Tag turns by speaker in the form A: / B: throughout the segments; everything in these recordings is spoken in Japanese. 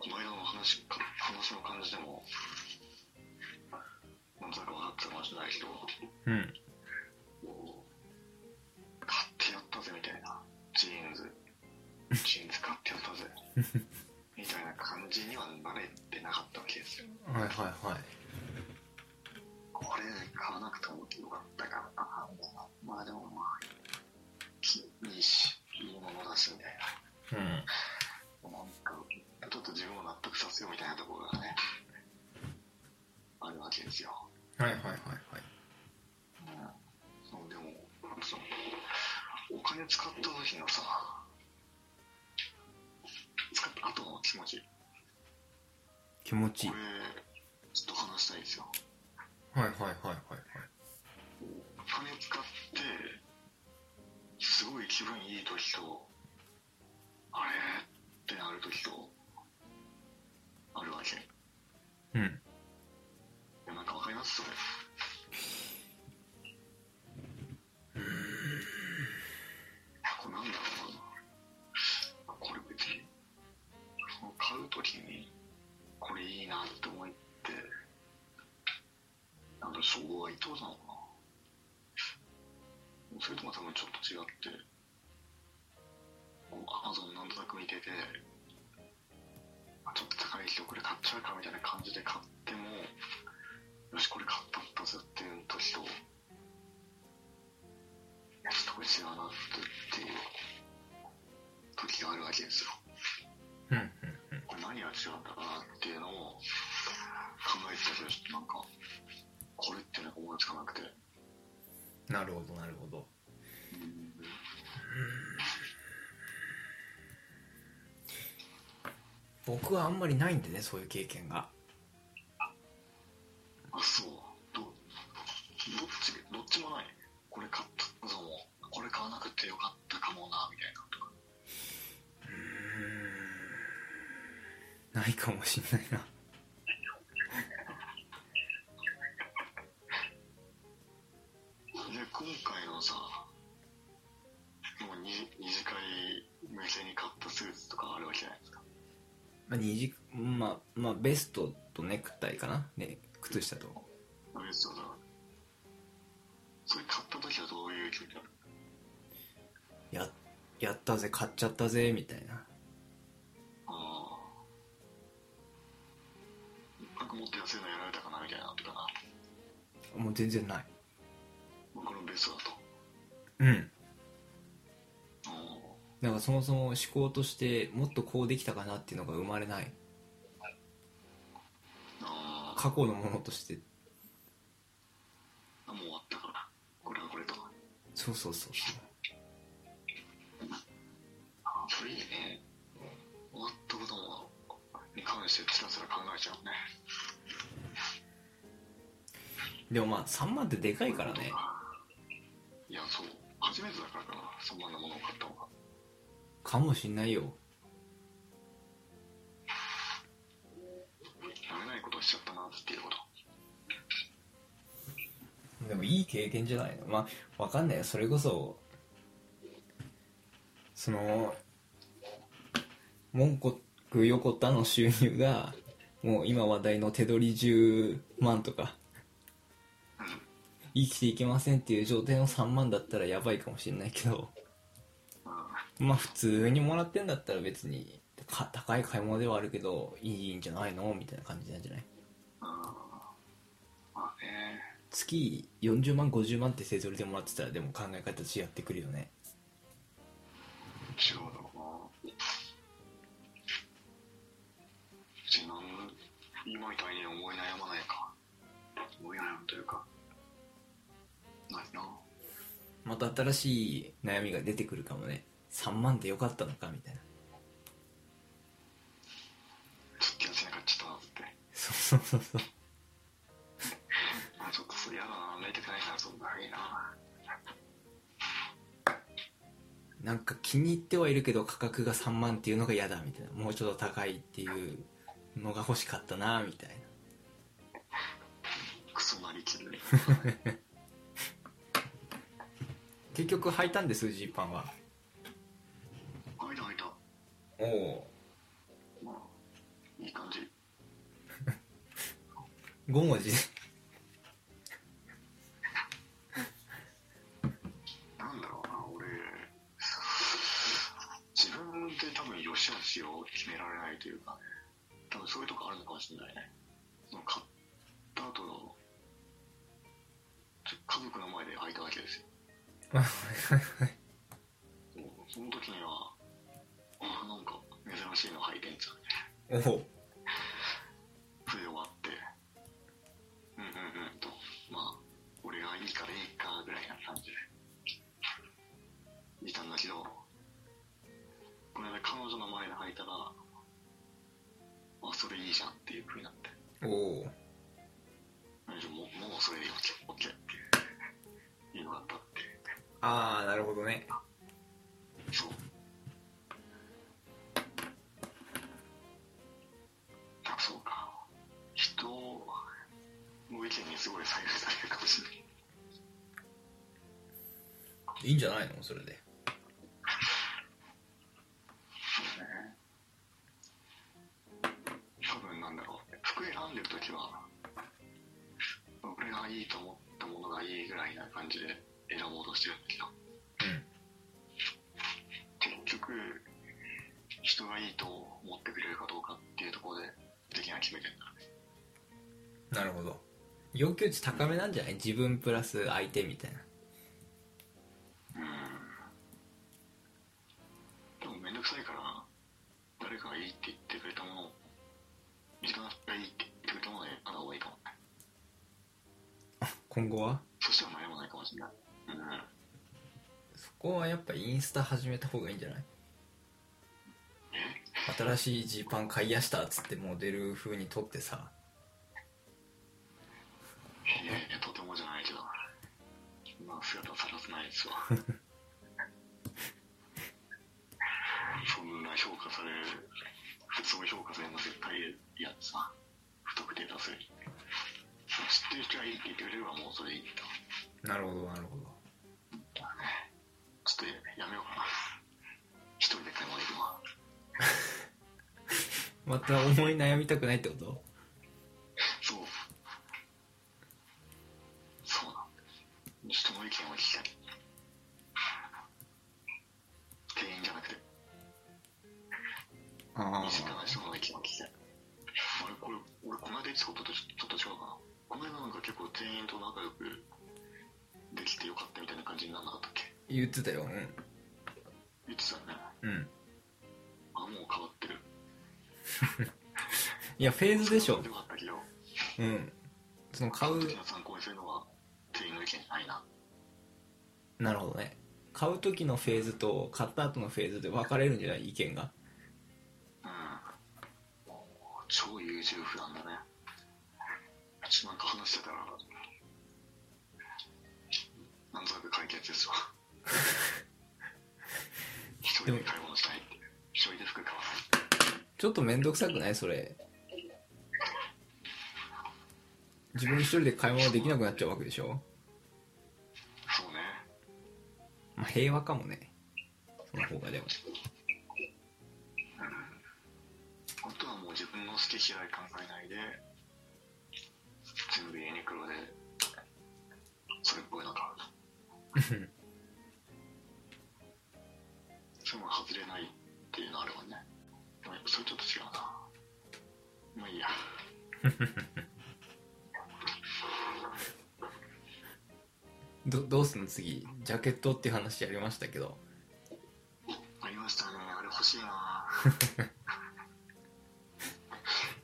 A: この間の話か話の感じでもなんとなく分かってたかもしれないけど
B: うん
A: 買ってやったぜみたいな。ジーンズ。ジーンズ買ってやったぜ。みたいな感じにはなれてなかったわけですよ。
B: はいはいはい。
A: これ買わなくてもよかったかなみたいな。まあでもまあきいいしいいものだしみたい
B: うん
A: な。なん気持ち
B: いい。
A: これちょっと話したいんですよ
B: はいはいはいはいはい。
A: お金使ってすごい気分いい時とあれ？ってなる時となんだ称号は伊藤なのかな。それとも多分ちょっと違ってアマゾンなんとなく見ててあちょっと高いけどこれ買っちゃうかみたいな感じで買ってもよしこれ買ったったぜっていう時といやちょっとこれ違うなっていう時があるわけですよ。
B: うんうん
A: これ何が違うんだろうなっていうのを考えてたけどちょっとなんかこれってなんか思いつかなくて。
B: なるほどなるほど。僕はあんまりないんでねそういう経験が。
A: あそう。どどっちどっちもない？これ買ったぞ。もこれ買わなくてよかったかもなみたいなと。か
B: ないかもしんないな
A: 今回のさもう二二次会向けに買ったスーツとかあるわけじゃないですか。
B: まあ二次まあまあベストとネクタイかな。ね靴下と。
A: あれそうだ。それ買った時はどういう気持ちなの
B: ややったぜ買っちゃったぜみたいな。
A: ああなんかもっと安いのやられたかなみたいなとかな。
B: もう全然ないうん。
A: あ
B: だからそもそも思考としてもっとこうできたかなっていうのが生まれない。
A: あ
B: 過去のものとして。
A: あもう終わったから。これはこれと。か
B: そうそうそうそう。
A: あそれいいね。終わったこともに関してつらつら考えちゃうね。
B: でもまあ3万ってでかいからね
A: 初めてだからかなそんなものを買ったのが
B: かもしんないよ。
A: やれないことをしちゃったなっていうこと。
B: でもいい経験じゃないの？まあわかんないよ。それこそその文句横田の収入がもう今話題の手取り10万とか生きていけませんっていう状態の3万だったらやばいかもしれないけど。まあ普通にもらってんだったら別にか高い買い物ではあるけどいいんじゃないのみたいな感じなんじゃない？月40万50万って手取りでもらってたらでも考え方違ってくるよね。
A: 違うだろうな今みたいに思い悩まないか。思い悩むというか
B: また新しい悩みが出てくるかもね。3万でよかったのかみたいな。
A: ちょっと気がつなかっちゃったなって。
B: そうそうそうそう。
A: あちょっとそれ嫌だな泣いてくないからそんないいな。
B: なんか気に入ってはいるけど価格が3万っていうのが嫌だみたいな。もうちょっと高いっていうのが欲しかったなみたいな。
A: クソなりきる
B: 結局履いたんですジーパンは。
A: 開いた開いた。
B: おお
A: まあ
B: 5文字。で
A: なんだろうな俺。自分で多分良し悪しを決められないというかね。多分そういうとこあるのかもしれないね。買った後の家族の前で開いたわけですよ
B: はいはいはい。
A: もう。その時にはあなんか珍しいの履いてんじゃん
B: おお
A: それで終わってうんうんうんとまあ俺がいいからいいかぐらいな感じで。いたんだけどこの間彼女の前で履いたらあそれいいじゃんっていう風になって。
B: おお
A: もうもうそれで OK, っていうのがあった
B: ああなるほどね。
A: そう。あそうか。人の意見にすごい左右されるかもしれない。
B: いいんじゃないの？それ
A: で的な決めてんだ
B: なるほど。要求値高めなんじゃない？自分プラス相手みたいな。
A: でもめんどくさいから誰かがいいって言ってくれたものを自分がいいって言ってくれたものであった方がいいかもね。
B: 今後は？
A: そしたら悩まないかもしれない。うん。
B: そこはやっぱインスタ始めた方がいいんじゃない？
A: え
B: 新しいジーパン買いやしたっつってモデル風に撮ってさ。
A: いやいやとてもじゃないけどまあ姿さらせないですわ
B: また思い悩みたくないってこと？
A: そうそうなんだ人の意見を聞きたい。店員じゃなくて。
B: あ
A: 身近な人の意見を聞きたい。あれこれ俺この間言ってたこととちょっと違うかな。この間なんか結構店員と仲良くできてよかったみたいな感じにならなかったっけ？
B: 言ってたよ。
A: 言ってたよね。
B: うんいやフェーズでしょ。うん。その買う。
A: 時の参考にするのは店員の意見な
B: るほどね。買う時のフェーズと買った後のフェーズで分かれるんじゃない？意見が。
A: うん。超優柔不断だね。ちょっとなんか話してたらなんとなく解決ですわ。一人で買い物したいって。一人で服買わない。
B: ちょっと面倒くさくない？それ自分一人で買い物できなくなっちゃうわけでしょ、
A: そうね。
B: まあ、平和かもね。その方がでも。
A: あとはもう自分の好き嫌い考えないで全部ユニクロでそれっぽいの買う。それも外れないっていうのあるもんね。でもやっぱそれちょっと違うな。まあいいや
B: どどうすんの？次ジャケットっていう話やりましたけど。
A: ありましたね。あれ欲しいな。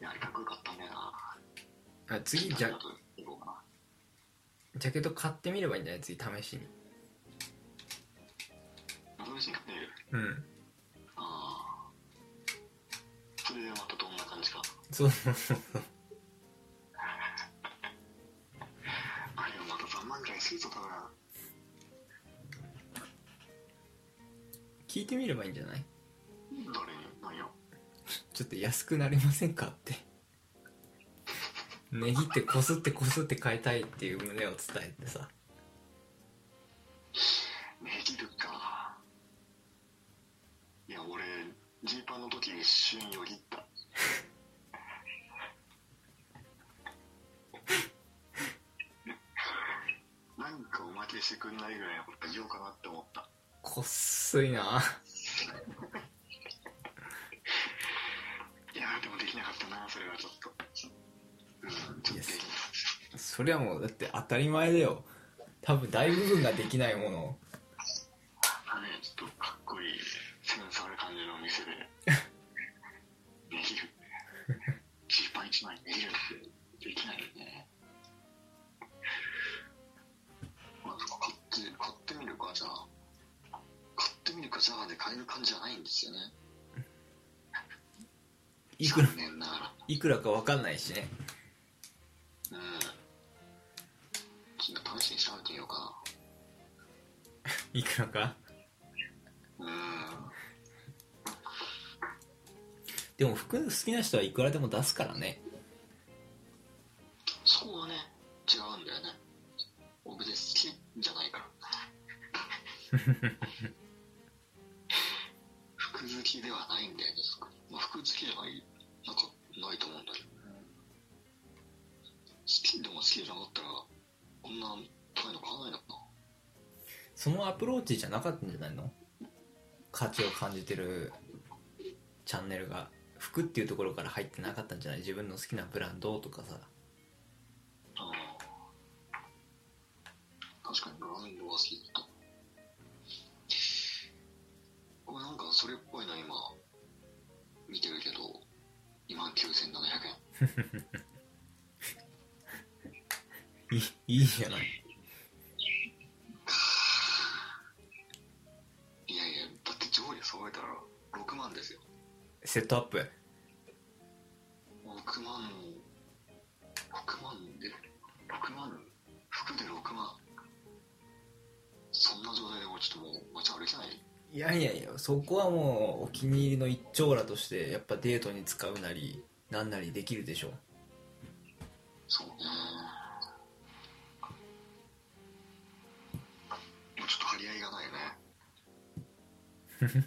A: いやあれかっこよかったんだよな。
B: あ次ジャジャケット買ってみればいいんじゃない次試しに。
A: 窓口に買ってみる？
B: うん。
A: ああそれでまたどんな感じか。
B: そうそうそうそう
A: 万ぐらいするぞ多分
B: 聞いてみればいいんじゃない
A: 誰に何よ
B: ちょっと安くなりませんかって値切ってこすってこすって買いたいっていう旨を伝えてさ
A: してくんないぐらいのこと言おうかなって思った。
B: こっすいな。い
A: やーでもできなかったなそれはちょっと。うんちょっとできなかっ
B: それはもうだって当たり前だよ。多分大部分ができないもの。を
A: たねちょっとかっこいいセンスある感じの店ででですよね。
B: いくら？
A: 残念ながら。
B: いくらか分かんないしね。
A: うん。ちょっと試しに調べてみようか。
B: いくらか？
A: なうん。
B: でも服好きな人はいくらでも出すからね。
A: そうはね。違うんだよね。僕で好きじゃないから きではないんだよね、まあ、服好きじゃないなんかないと思うんだけど。好きでも好きじゃなかったらこんな高いの買わないのかな。
B: そのアプローチじゃなかったんじゃないの？価値を感じてるチャンネルが。服っていうところから入ってなかったんじゃない？自分の好きなブランドとかさ。
A: それっぽいの今。見てるけど。2万9700円。
B: いいいいじゃない。
A: いやいやだって上下揃えたら6万ですよ。
B: セットアップ
A: い
B: いやいやいやそこはもうお気に入りの一丁羅としてやっぱデートに使うなりなんなりできるでしょ
A: そう。ねもうちょっと張り合いがないよね。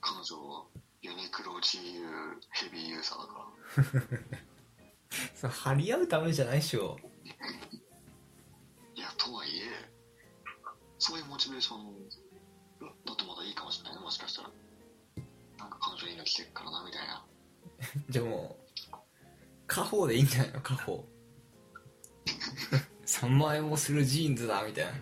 A: 彼女はユニクロ GU ヘビーユーザーだから。
B: それ張り合うためじゃないでしょ。
A: いやとはいえそういうモチベーションいいかもしれない。ねもしかしたら。なんか彼女いいの着てるからなみたいな。
B: じゃあもう家宝でいいんじゃないの？家宝3万円もするジーンズだみたいな。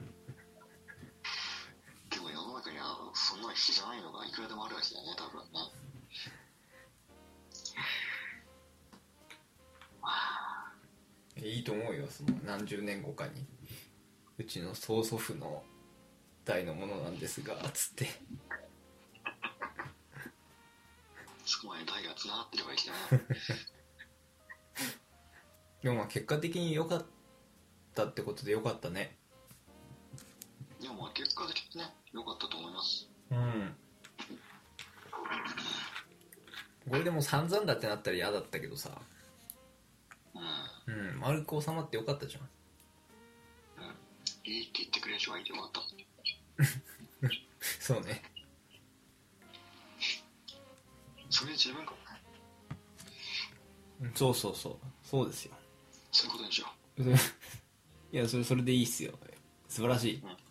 A: でも世の中にはそんな必死じゃないのがいくらでもあるわけだよね多分ね。
B: いいと思うよその何十年後かに。うちの曽祖父の代のものなんですがつって。
A: そこまで代がつながってればいいけどね
B: でもまあ結果的に良かったってことで良かったね。
A: いやまあ結果的にね良かったと思います。
B: うん。これでも散々だってなったら嫌だったけどさ。
A: うん。
B: うん。丸く収まってよかったじゃん。
A: いいって言ってくれる人がいてよかった
B: そうね。
A: それ自分か
B: うんそうそうそう。そうですよ。
A: そういうことにしよ
B: いやそれそれでいいっすよ。素晴らしい。
A: うん